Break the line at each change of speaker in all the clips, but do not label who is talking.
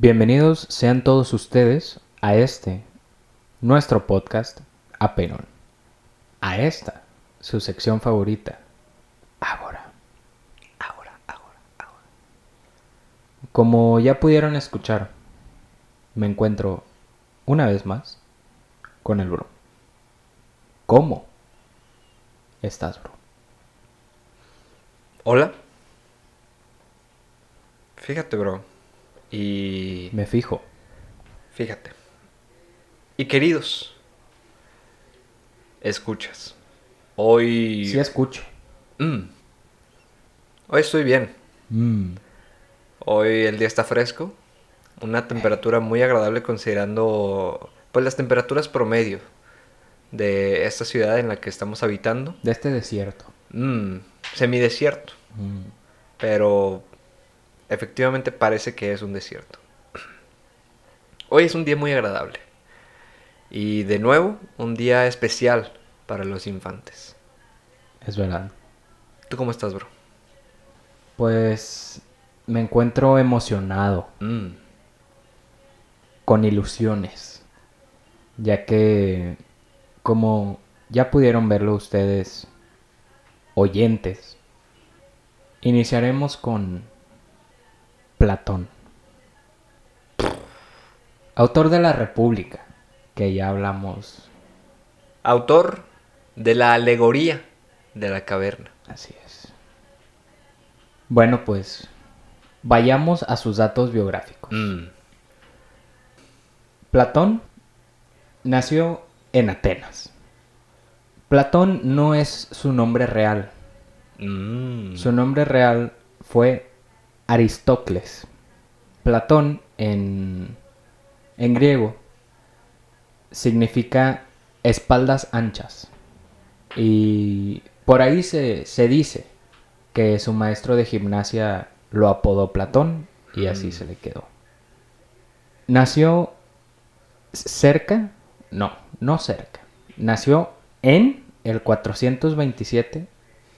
Bienvenidos sean todos ustedes a este, nuestro podcast, Apenon. A esta, su sección favorita, ahora. Ahora, ahora, ahora. Como ya pudieron escuchar, me encuentro una vez más con el bro. ¿Cómo estás, bro?
Hola. Fíjate, bro. Y...
Me fijo.
Fíjate. Y queridos, escuchas. Hoy...
Sí escucho.
Mm. Hoy estoy bien.
Mm.
Hoy el día está fresco. Una temperatura muy agradable considerando pues las temperaturas promedio de esta ciudad en la que estamos habitando.
De este desierto.
Mm, semidesierto,
Mm.
pero efectivamente parece que es un desierto. Hoy es un día muy agradable. Y de nuevo, un día especial para los infantes.
Es verdad.
¿Tú cómo estás, bro?
Pues me encuentro emocionado.
Mm,
con ilusiones, ya que como ya pudieron verlo ustedes, oyentes, iniciaremos con Platón, autor de la República, que ya hablamos,
Autor de la alegoría de la caverna.
así es. Bueno, pues vayamos a sus datos biográficos.
Mm,
Platón nació en Atenas. Platón no es su nombre real.
mm,
Su nombre real fue Aristócles. Platón en, en griego significa espaldas anchas. Y por ahí se, se dice que su maestro de gimnasia lo apodó Platón y así
Mm.
se le quedó. Nació cerca, no, no cerca. Nació en el 427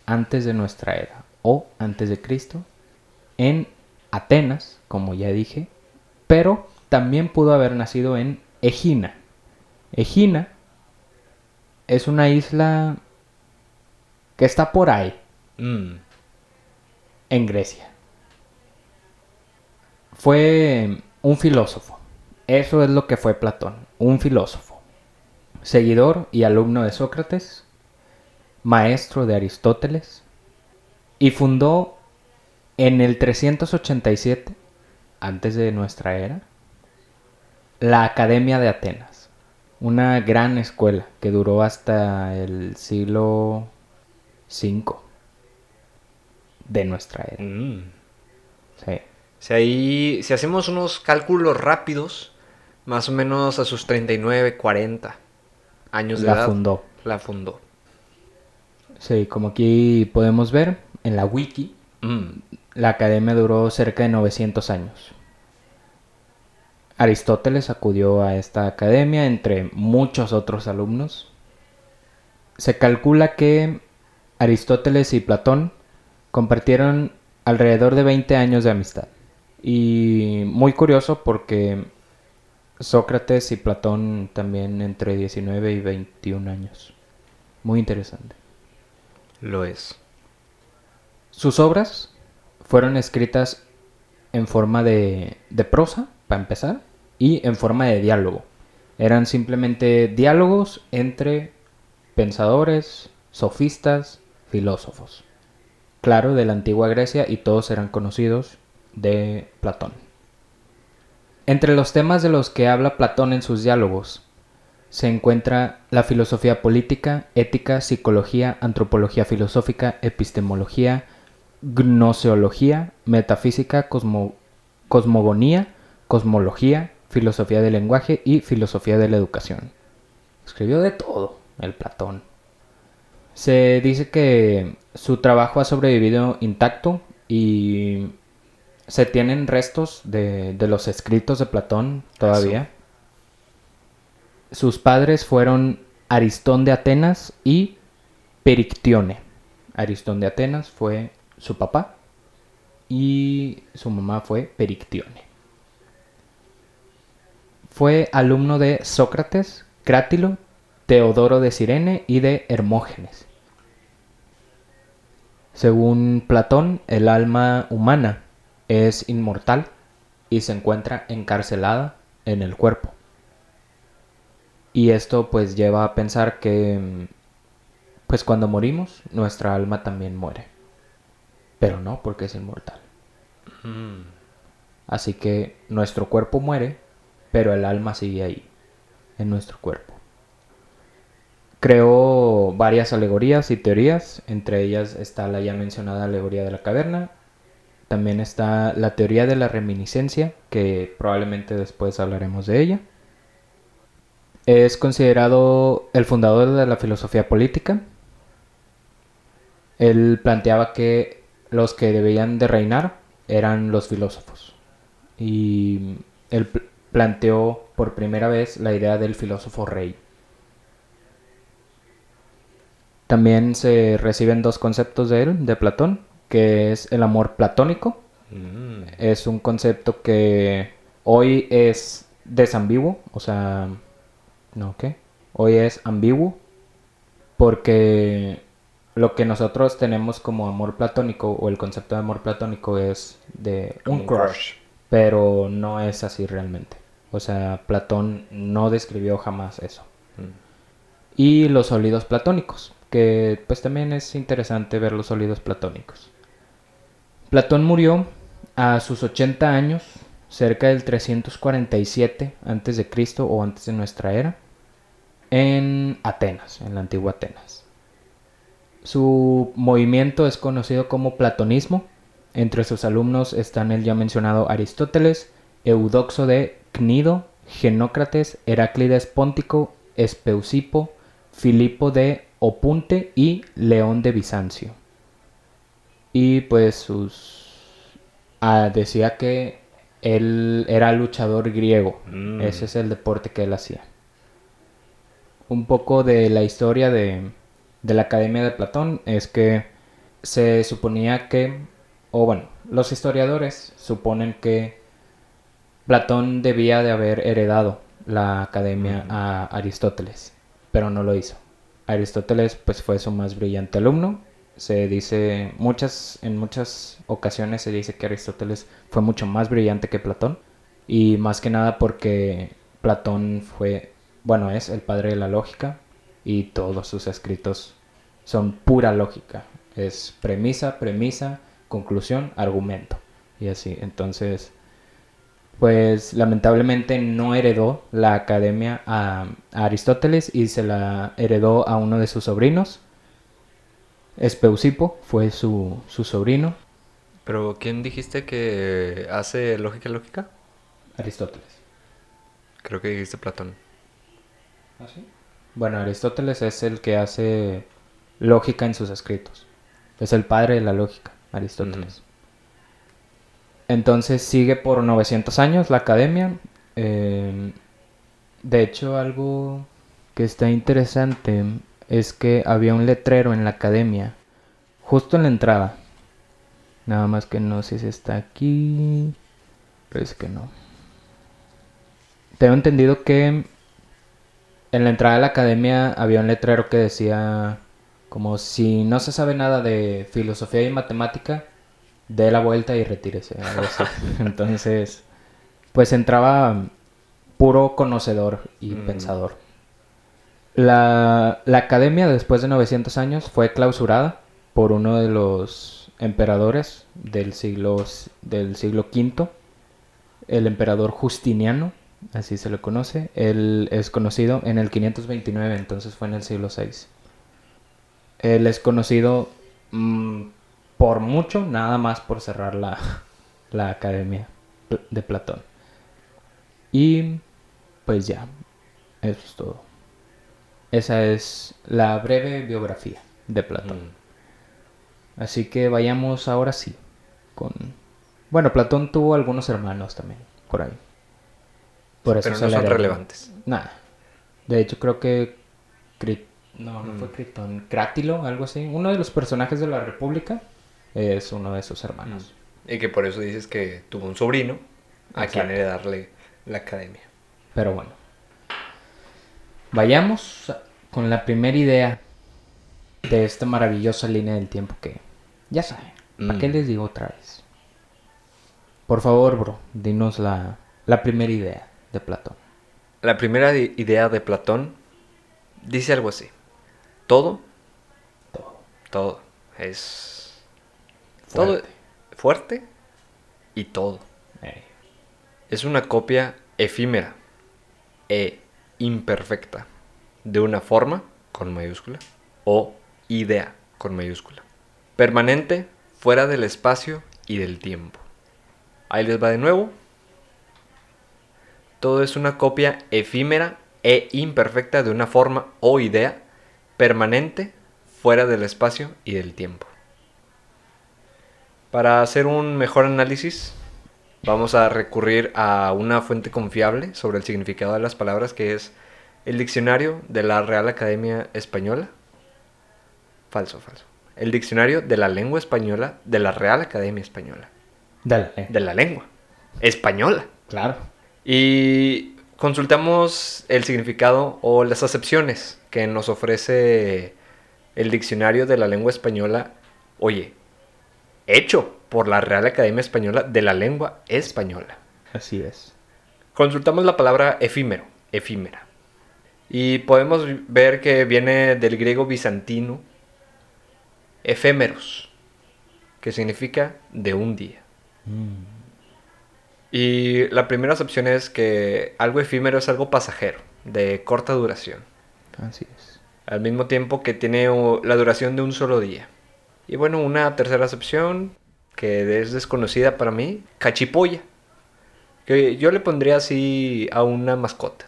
antes de nuestra era o antes de Cristo en Atenas, como ya dije, pero también pudo haber nacido en Egina. Egina es una isla que está por ahí,
mm,
en Grecia. Fue un filósofo. Eso es lo que fue Platón, un filósofo. Seguidor y alumno de Sócrates, maestro de Aristóteles, y fundó en el 387, antes de nuestra era, la Academia de Atenas, una gran escuela que duró hasta el siglo V de nuestra era.
mm.
Sí.
Si ahí, si hacemos unos cálculos rápidos, más o menos a sus 39, 40 años de
La
edad,
fundó.
la fundó.
Sí, como aquí podemos ver en la wiki,
Mm,
la academia duró cerca de 900 años. Aristóteles acudió a esta academia entre muchos otros alumnos. Se calcula que Aristóteles y Platón compartieron alrededor de 20 años de amistad. Y muy curioso porque Sócrates y Platón también entre 19 y 21 años. Muy interesante.
lo es.
Sus obras fueron escritas en forma de, prosa, para empezar, y en forma de diálogo. Eran simplemente diálogos entre pensadores, sofistas, filósofos. Claro, de la antigua Grecia y todos eran conocidos de Platón. Entre los temas de los que habla Platón en sus diálogos se encuentra la filosofía política, ética, psicología, antropología filosófica, epistemología, gnoseología, metafísica, cosmo- cosmogonía, cosmología, filosofía del lenguaje y filosofía de la educación. Escribió de todo el Platón. Se dice que su trabajo ha sobrevivido intacto y se tienen restos de los escritos de Platón todavía. Sus padres fueron Aristón de Atenas y Perictione. Aristón de Atenas fue su papá y su mamá fue Perictione. fue alumno de Sócrates, Crátilo, Teodoro de Cirene y de Hermógenes. Según Platón, el alma humana es inmortal y se encuentra encarcelada en el cuerpo. Y esto pues lleva a pensar que pues cuando morimos nuestra alma también muere. Pero no porque es inmortal.
Mm.
Así que nuestro cuerpo muere, pero el alma sigue ahí, en nuestro cuerpo. Creó varias alegorías y teorías, entre ellas está la ya mencionada alegoría de la caverna, también está la teoría de la reminiscencia, que probablemente después hablaremos de ella. Es considerado el fundador de la filosofía política. Él planteaba que los que debían de reinar eran los filósofos. Y él pl- planteó por primera vez la idea del filósofo rey. También se reciben dos conceptos de él, de Platón, que es el amor platónico.
Mm.
Es un concepto que hoy es desambiguo, o sea, no, ¿qué? Hoy es ambiguo porque lo que nosotros tenemos como amor platónico o el concepto de amor platónico es de un crush, pero no es así realmente. O sea, Platón no describió jamás eso.
Mm.
Y los sólidos platónicos, que pues también es interesante ver los sólidos platónicos. Platón murió a sus 80 años, cerca del 347 antes de Cristo o antes de nuestra era, en Atenas, en la antigua Atenas. Su movimiento es conocido como platonismo. Entre sus alumnos están el ya mencionado Aristóteles, Eudoxo de Cnido, Genócrates, Heráclides Póntico, Espeusipo, Filipo de Opunte y León de Bizancio. Y pues sus... ah, decía que él era luchador griego.
Mm.
Ese es el deporte que él hacía. Un poco de la historia de, de la Academia de Platón es que se suponía que, o bueno, los historiadores suponen que Platón debía de haber heredado la academia a Aristóteles, pero no lo hizo. Aristóteles pues fue su más brillante alumno. Se dice muchas en muchas ocasiones se dice que Aristóteles fue mucho más brillante que Platón y más que nada porque Platón fue bueno, es el padre de la lógica y todos sus escritos son pura lógica. Es premisa, premisa, conclusión, argumento y así. Entonces, pues lamentablemente no heredó la academia a, a Aristóteles y se la heredó a uno de sus sobrinos. Espeusipo fue su, su sobrino,
Pero ¿quién dijiste que hace lógica lógica?
Aristóteles.
Creo que dijiste Platón.
Bueno, Aristóteles es el que hace lógica en sus escritos. Es el padre de la lógica, Aristóteles. Entonces sigue por 900 años la academia. Eh, de hecho, algo que está interesante es que había un letrero en la academia, justo en la entrada. Nada más que no sé si está aquí. Pero es que no. Tengo entendido que en la entrada de la academia había un letrero que decía como si no se sabe nada de filosofía y matemática, dé la vuelta y retírese. algo así. Entonces, pues entraba puro conocedor y
Mm.
pensador. La, la academia después de 900 años fue clausurada por uno de los emperadores del siglo, del siglo V, el emperador Justiniano, así se le conoce. Él es conocido en el 529, entonces fue en el siglo VI. Él es conocido mm, por mucho, nada más por cerrar la, la academia de Platón. Y pues ya, eso es todo. Esa es la breve biografía de Platón.
Mm.
Así que vayamos ahora sí con... Bueno, Platón tuvo algunos hermanos también, por ahí. Por eso
Pero no son relevantes.
Nada. De hecho, creo que... No, no
Mm.
fue Critón. Crátilo, algo así. Uno de los personajes de la República es uno de sus hermanos.
Y que por eso dices que tuvo un sobrino a
Exacto.
quien heredarle la academia.
Pero bueno. Vayamos con la primera idea de esta maravillosa línea del tiempo que ya saben. ¿Para
Mm.
qué les digo otra vez? Por favor, bro, dinos la, la primera idea de Platón.
La primera idea de Platón dice algo así. Todo,
Todo.
todo es... Todo
Fuerte.
fuerte y todo. Es una copia efímera e imperfecta de una forma con mayúscula o idea con mayúscula. Permanente fuera del espacio y del tiempo. Ahí les va de nuevo. Todo es una copia efímera e imperfecta de una forma o idea permanente fuera del espacio y del tiempo. Para hacer un mejor análisis, vamos a recurrir a una fuente confiable sobre el significado de las palabras, que es el diccionario de la Real Academia Española. Falso, falso. El diccionario de la lengua española de la Real Academia Española.
Dale.
De la lengua española.
Claro.
Y consultamos el significado o las acepciones que nos ofrece el diccionario de la lengua española. Oye, hecho por la Real Academia Española de la lengua española.
Así es.
Consultamos la palabra efímero, efímera. Y podemos ver que viene del griego bizantino efémeros, que significa de un día. Y la primera acepción es que algo efímero es algo pasajero, de corta duración,
Así es.
al mismo tiempo que tiene la duración de un solo día. Y bueno, una tercera acepción que es desconocida para mí, cachipolla, que yo le pondría así a una mascota.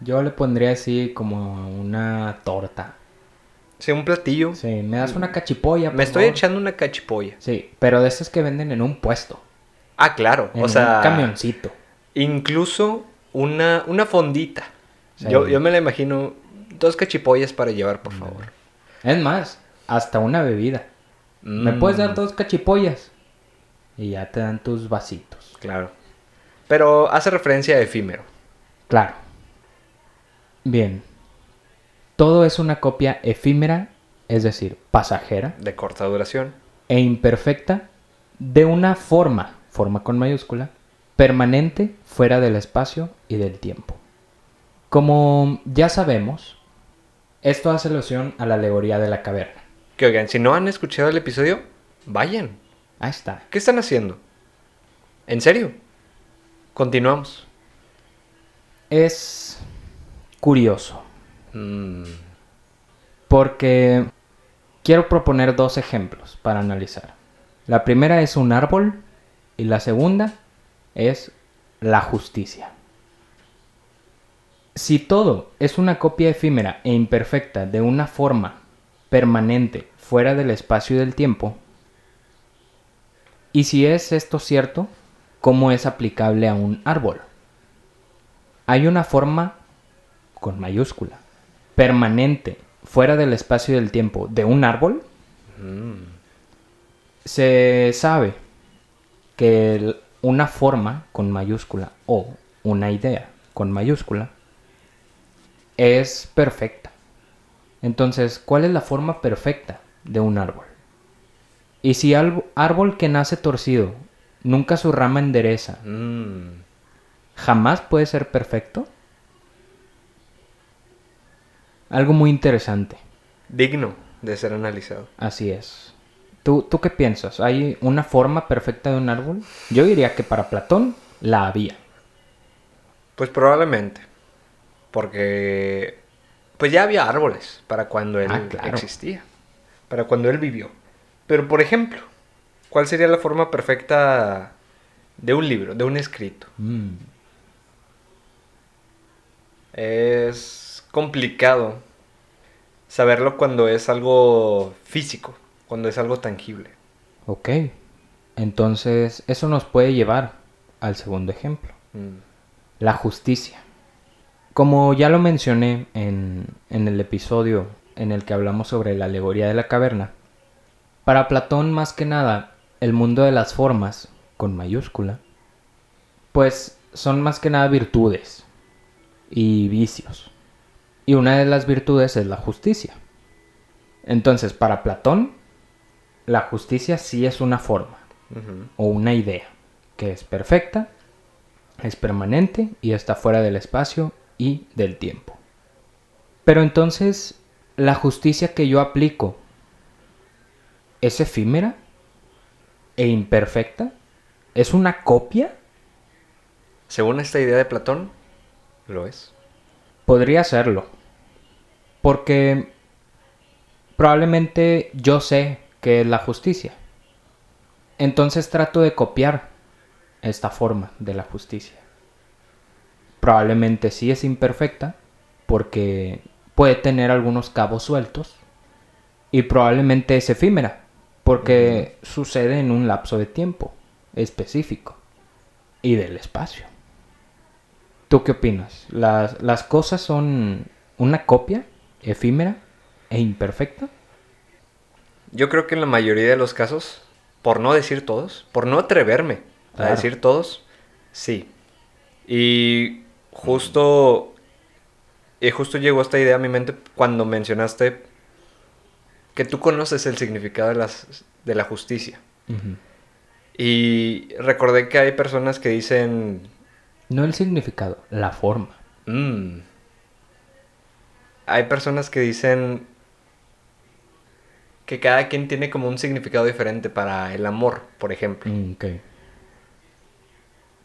Yo le pondría así como una torta.
Sí, un platillo.
Sí, me das una cachipolla.
Me estoy echando una cachipolla.
Sí, pero de esas que venden en un puesto.
Ah, claro.
En
o sea,
un camioncito.
incluso una, una fondita.
Sí.
Yo, yo me la imagino dos cachipollas para llevar, por favor.
Es más, hasta una bebida. Me
Mm,
puedes dar dos cachipollas. Y ya te dan tus vasitos.
Claro. Pero hace referencia a efímero.
Claro. Bien. Todo es una copia efímera, es decir, pasajera
De corta duración.
e imperfecta de una forma, forma con mayúscula, permanente fuera del espacio y del tiempo. Como ya sabemos, esto hace alusión a la alegoría de la caverna.
Que oigan, si no han escuchado el episodio, vayan.
Ahí está.
¿Qué están haciendo? ¿En serio? Continuamos.
Es curioso.
Mm,
Porque quiero proponer dos ejemplos para analizar. La primera es un árbol y la segunda es la justicia. Si todo es una copia efímera e imperfecta de una forma permanente fuera del espacio y del tiempo, y si es esto cierto, ¿cómo es aplicable a un árbol? Hay una forma con mayúscula permanente fuera del espacio y del tiempo de un árbol,
mm,
se sabe que una forma con mayúscula o una idea con mayúscula es perfecta. Entonces, ¿cuál es la forma perfecta de un árbol? Y si al árbol que nace torcido, nunca su rama endereza,
mm.
jamás puede ser perfecto? Algo muy interesante.
Digno de ser analizado.
Así es. ¿Tú, ¿Tú qué piensas? ¿Hay una forma perfecta de un árbol? Yo diría que para Platón la había.
Pues probablemente. Porque pues ya había árboles para cuando él
Ah, claro.
existía. Para cuando él vivió. Pero por ejemplo, ¿cuál sería la forma perfecta de un libro, de un escrito?
Mm,
Es complicado saberlo cuando es algo físico, cuando es algo tangible.
ok. Entonces, eso nos puede llevar al segundo ejemplo.
Mm,
La justicia. Como ya lo mencioné en, en el episodio en el que hablamos sobre la alegoría de la caverna, para Platón más que nada el mundo de las formas, con mayúscula, pues son más que nada virtudes. y vicios. Y una de las virtudes es la justicia. Entonces, para Platón, la justicia sí es una forma o una idea que es perfecta, es permanente y está fuera del espacio y del tiempo. Pero entonces, la justicia que yo aplico es efímera e imperfecta, es una copia,
Según esta idea de Platón, lo es.
podría serlo. Porque probablemente yo sé que es la justicia. Entonces trato de copiar esta forma de la justicia. Probablemente sí es imperfecta porque puede tener algunos cabos sueltos y probablemente es efímera porque sucede en un lapso de tiempo específico y del espacio. ¿Tú qué opinas? ¿Las, las cosas son una copia efímera e imperfecta?
Yo creo que en la mayoría de los casos, por no decir todos, por no atreverme a decir todos, sí. Y justo, y justo llegó esta idea a mi mente cuando mencionaste que tú conoces el significado de, las, de la justicia. Y recordé que hay personas que dicen,
No el significado, la forma.
"Mm". hay personas que dicen que cada quien tiene como un significado diferente para el amor, por ejemplo.
Mm, ok.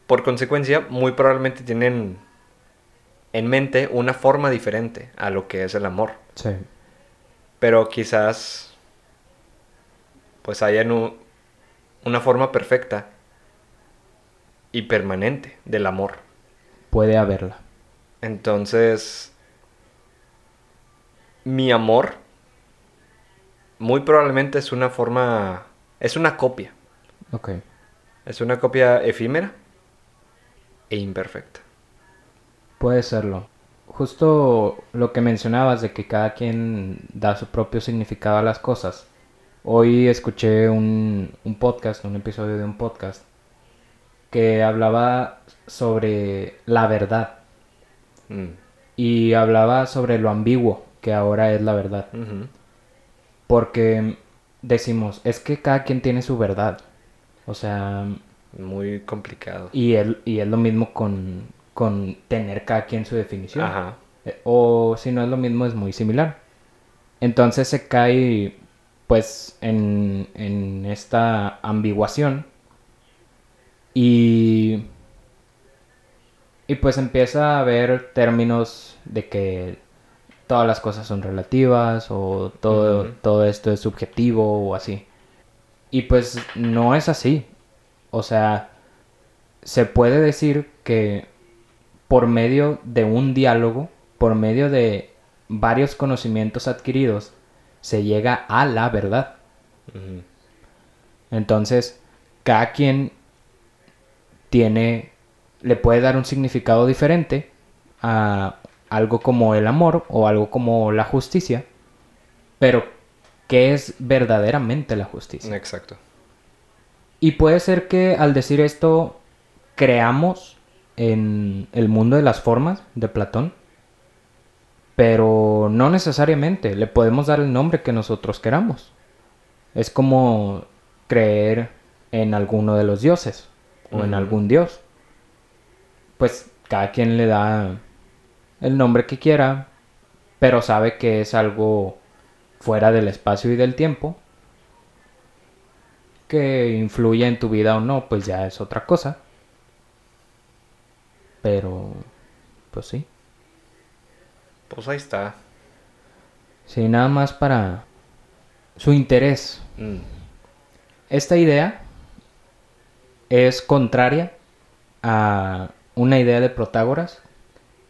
Por consecuencia, muy probablemente tienen en mente una forma diferente a lo que es el amor.
Sí.
Pero quizás pues hayan u- una forma perfecta y permanente del amor.
Puede haberla.
Entonces, mi amor muy probablemente es una forma, es una copia,
Ok.
es una copia efímera e imperfecta.
Puede serlo. Justo lo que mencionabas de que cada quien da su propio significado a las cosas. Hoy escuché un, un podcast, un episodio de un podcast, que hablaba sobre la verdad
Mm.
y hablaba sobre lo ambiguo que ahora es la verdad. Porque decimos, es que cada quien tiene su verdad. O sea,
Muy complicado.
y, y es lo mismo con, con tener cada quien su definición.
Ajá.
Eh, O si no es lo mismo, es muy similar. Entonces se cae pues en, en esta ambiguación y, y pues empieza a haber términos de que todas las cosas son relativas o todo, todo esto es subjetivo o así. Y pues no es así. O sea, se puede decir que por medio de un diálogo, por medio de varios conocimientos adquiridos, se llega a la verdad. Entonces, cada quien tiene, le puede dar un significado diferente a algo como el amor o algo como la justicia, pero ¿qué es verdaderamente la justicia?
Exacto.
Y puede ser que al decir esto creamos en el mundo de las formas de Platón, pero no necesariamente, le podemos dar el nombre que nosotros queramos. Es como creer en alguno de los dioses o en algún dios. Pues cada quien le da el nombre que quiera, pero sabe que es algo fuera del espacio y del tiempo que influye en tu vida o no, pues ya es otra cosa. Pero, pues sí.
Pues ahí está.
Sí, nada más para su interés.
Mm.
Esta idea es contraria a una idea de Protágoras,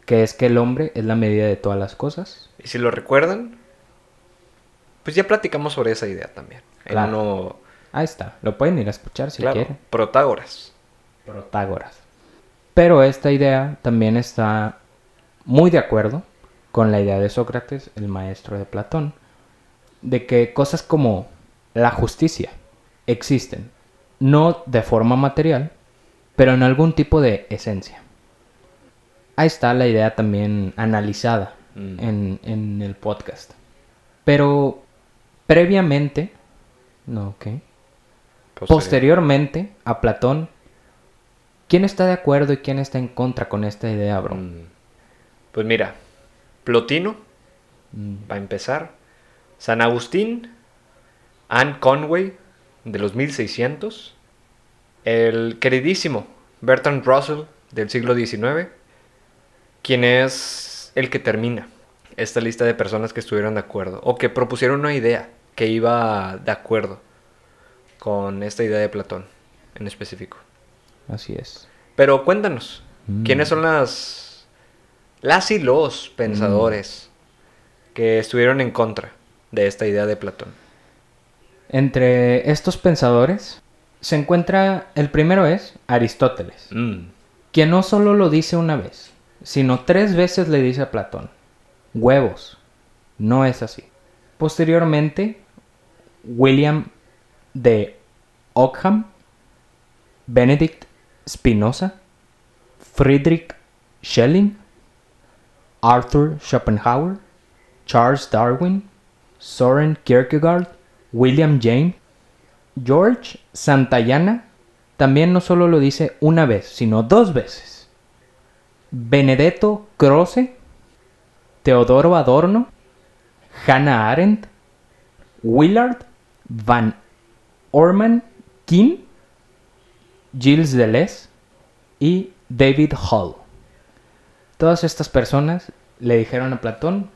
que es que el hombre es la medida de todas las cosas.
Y si lo recuerdan, pues ya platicamos sobre esa idea también. En
Claro.
uno,
Ahí está, lo pueden ir a escuchar si
claro,
quieren.
Protágoras.
Protágoras. Pero esta idea también está muy de acuerdo con la idea de Sócrates, el maestro de Platón, de que cosas como la justicia existen, no de forma material, pero en algún tipo de esencia. Ahí está la idea también analizada
Mm.
en, en el podcast. Pero previamente, no, ok.
Posterior.
Posteriormente a Platón, ¿quién está de acuerdo y quién está en contra con esta idea, bro?
Mm. Pues mira, Plotino,
Mm,
para empezar, San Agustín, Anne Conway, de los 1600, el queridísimo Bertrand Russell, del siglo XIX, quien es el que termina esta lista de personas que estuvieron de acuerdo, o que propusieron una idea que iba de acuerdo con esta idea de Platón en específico.
Así es.
Pero cuéntanos,
Mm.
¿quiénes son las las y los pensadores que estuvieron en contra de esta idea de Platón?
Entre estos pensadores se encuentra, el primero es Aristóteles,
Mm,
quien no solo lo dice una vez, sino tres veces le dice a Platón, huevos, no es así. Posteriormente, William de Ockham, Benedict Spinoza, Friedrich Schelling, Arthur Schopenhauer, Charles Darwin, Soren Kierkegaard, William James, George Santayana, también no solo lo dice una vez, sino dos veces. Benedetto Croce, Teodoro Adorno, Hannah Arendt, Willard Van Orman King, Gilles Deleuze y David Hall. Todas estas personas le dijeron a Platón,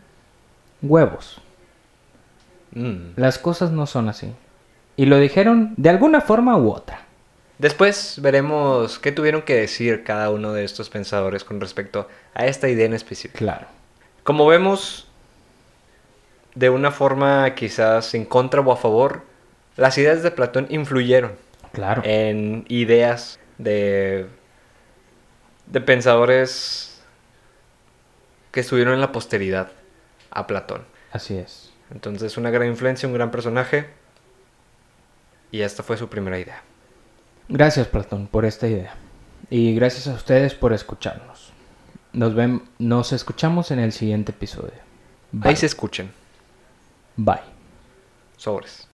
huevos,
mm.
las cosas no son así. Y lo dijeron de alguna forma u otra.
Después veremos qué tuvieron que decir cada uno de estos pensadores con respecto a esta idea en específico.
Claro.
Como vemos, de una forma quizás en contra o a favor, las ideas de Platón influyeron
Claro.
en ideas de, de pensadores que estuvieron en la posteridad a Platón.
Así es.
Entonces, una gran influencia, un gran personaje. Y esta fue su primera idea.
Gracias, Platón, por esta idea. Y gracias a ustedes por escucharnos. Nos, ven, nos escuchamos en el siguiente episodio. Bye.
Ahí se escuchen.
Bye.
Sobres.